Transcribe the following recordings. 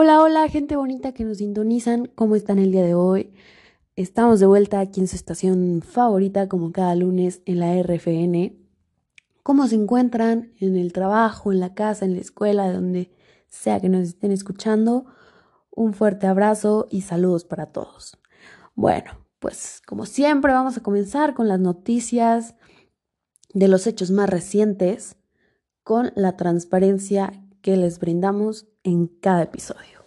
Hola, hola, gente bonita que nos sintonizan. ¿Cómo están el día de hoy? Estamos de vuelta aquí en su estación favorita, como cada lunes en la RFN. ¿Cómo se encuentran en el trabajo, en la casa, en la escuela, donde sea que nos estén escuchando? Un fuerte abrazo y saludos para todos. Bueno, pues como siempre vamos a comenzar con las noticias de los hechos más recientes, con la transparencia que les brindamos en cada episodio.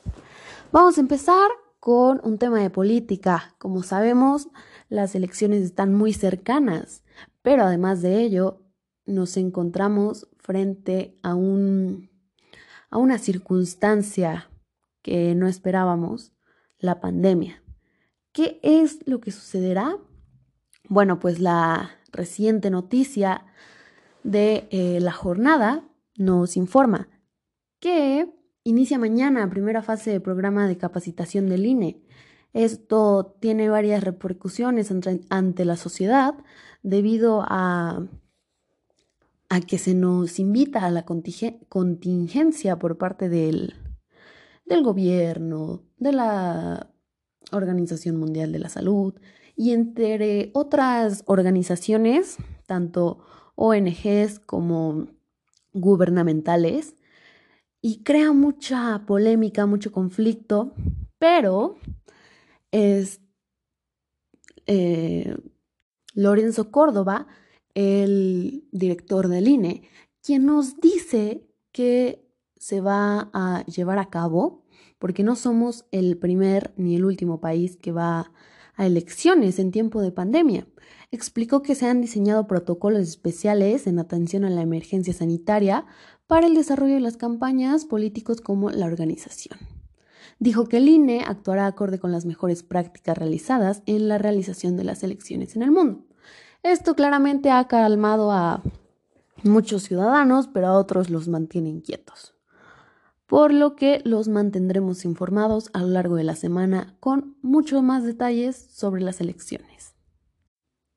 Vamos a empezar con un tema de política. Como sabemos, las elecciones están muy cercanas, pero además de ello, nos encontramos frente a, un, a una circunstancia que no esperábamos, la pandemia. ¿Qué es lo que sucederá? Bueno, pues la reciente noticia de eh, la jornada nos informa que inicia mañana primera fase de programa de capacitación del INE. Esto tiene varias repercusiones ante, la sociedad debido a, a, que se nos invita a la contingencia por parte del, del gobierno, de la Organización Mundial de la Salud y entre otras organizaciones, tanto ONGs como gubernamentales, y crea mucha polémica, mucho conflicto, pero es eh, Lorenzo Córdoba, el director del INE, quien nos dice que se va a llevar a cabo, porque no somos el primer ni el último país que va a elecciones en tiempo de pandemia. Explicó que se han diseñado protocolos especiales en atención a la emergencia sanitaria para el desarrollo de las campañas políticos como la organización. Dijo que el INE actuará acorde con las mejores prácticas realizadas en la realización de las elecciones en el mundo. Esto claramente ha calmado a muchos ciudadanos, pero a otros los mantiene inquietos. Por lo que los mantendremos informados a lo largo de la semana con muchos más detalles sobre las elecciones.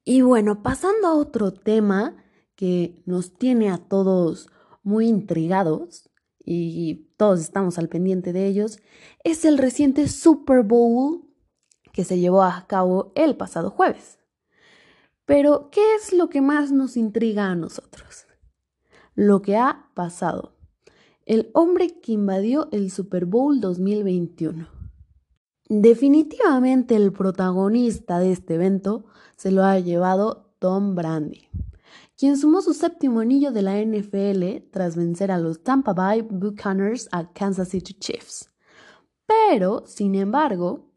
Y bueno, pasando a otro tema que nos tiene a todos muy intrigados y todos estamos al pendiente de ellos, es el reciente Super Bowl que se llevó a cabo el pasado jueves. Pero, ¿qué es lo que más nos intriga a nosotros? Lo que ha pasado. El hombre que invadió el Super Bowl 2021. Definitivamente el protagonista de este evento se lo ha llevado Tom Brady quien sumó su séptimo anillo de la NFL tras vencer a los Tampa Bay Buccaneers a Kansas City Chiefs. Pero, sin embargo,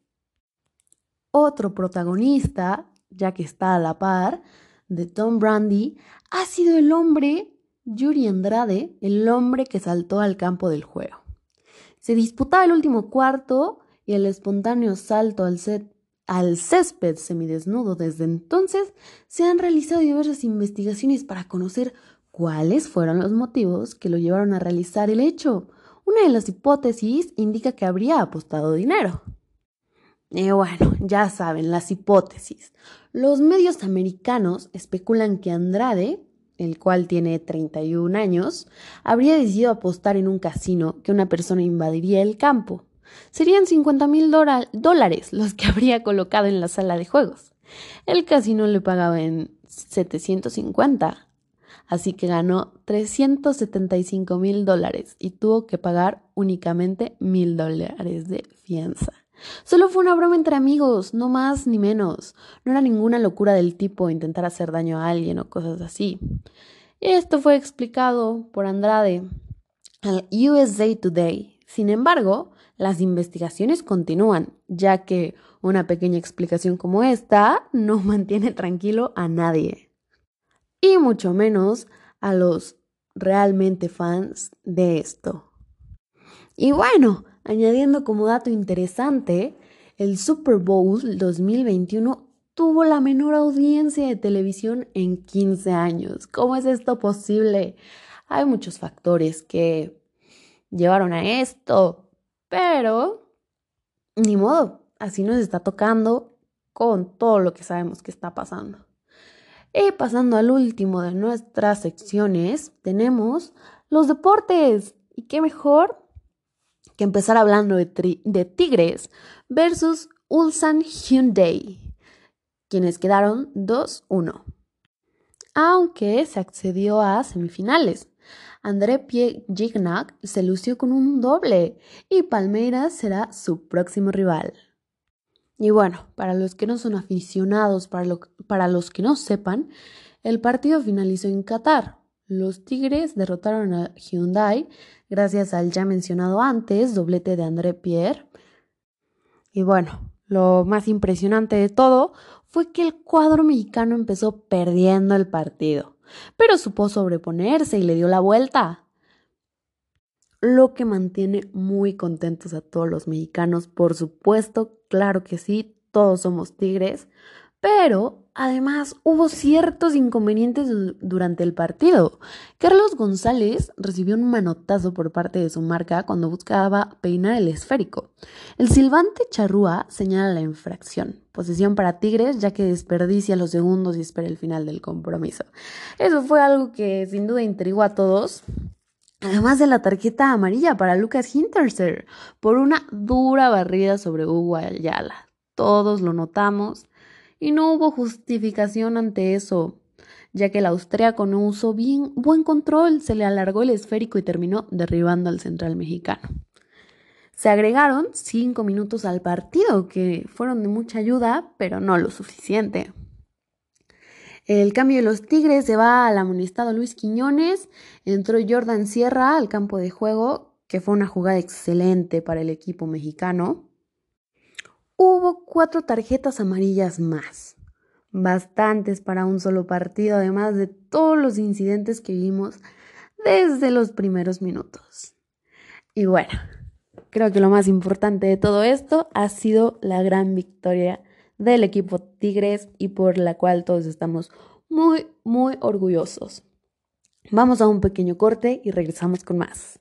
otro protagonista, ya que está a la par de Tom Brady, ha sido el hombre Yuri Andrade, el hombre que saltó al campo del juego. Se disputaba el último cuarto y el espontáneo salto al set al césped semidesnudo. Desde entonces se han realizado diversas investigaciones para conocer cuáles fueron los motivos que lo llevaron a realizar el hecho. Una de las hipótesis indica que habría apostado dinero. Y bueno, ya saben, las hipótesis. Los medios americanos especulan que Andrade, el cual tiene 31 años, habría decidido apostar en un casino que una persona invadiría el campo. Serían 50 mil dólares los que habría colocado en la sala de juegos. El casino le pagaba en 750, así que ganó 375 mil dólares y tuvo que pagar únicamente mil dólares de fianza. Solo fue una broma entre amigos, no más ni menos. No era ninguna locura del tipo intentar hacer daño a alguien o cosas así. Esto fue explicado por Andrade al USA Today. Sin embargo, las investigaciones continúan, ya que una pequeña explicación como esta no mantiene tranquilo a nadie. Y mucho menos a los realmente fans de esto. Y bueno, añadiendo como dato interesante, el Super Bowl 2021 tuvo la menor audiencia de televisión en 15 años. ¿Cómo es esto posible? Hay muchos factores que llevaron a esto, pero, ni modo, así nos está tocando con todo lo que sabemos que está pasando. Y pasando al último de nuestras secciones, tenemos los deportes. ¿Y qué mejor que empezar hablando de, de Tigres versus Ulsan Hyundai, quienes quedaron 2-1. Aunque se accedió a semifinales. André Pierre Gignac se lució con un doble y Palmeiras será su próximo rival. Y bueno, para los que no son aficionados, para, para los que no sepan, el partido finalizó en Qatar. Los Tigres derrotaron a Hyundai gracias al ya mencionado antes doblete de André Pierre. Y bueno, lo más impresionante de todo fue que el cuadro mexicano empezó perdiendo el partido, pero supo sobreponerse y le dio la vuelta. Lo que mantiene muy contentos a todos los mexicanos, por supuesto, claro que sí, todos somos tigres, pero además hubo ciertos inconvenientes durante el partido. Carlos González recibió un manotazo por parte de su marca cuando buscaba peinar el esférico. El silbante charrúa señala la infracción. Posición para Tigres ya que desperdicia los segundos y espera el final del compromiso. Eso fue algo que sin duda intrigó a todos. Además de la tarjeta amarilla para Lucas Hinterser por una dura barrida sobre Hugo Ayala. Todos lo notamos y no hubo justificación ante eso, ya que el austríaco no usó bien buen control, se le alargó el esférico y terminó derribando al central mexicano. Se agregaron cinco minutos al partido, que fueron de mucha ayuda, pero no lo suficiente. El cambio de los Tigres se va al amonestado Luis Quiñones, entró Jordan Sierra al campo de juego, que fue una jugada excelente para el equipo mexicano hubo cuatro tarjetas amarillas más. Bastantes para un solo partido, además de todos los incidentes que vimos desde los primeros minutos. Y bueno, creo que lo más importante de todo esto ha sido la gran victoria del equipo Tigres y por la cual todos estamos muy, muy orgullosos. Vamos a un pequeño corte y regresamos con más.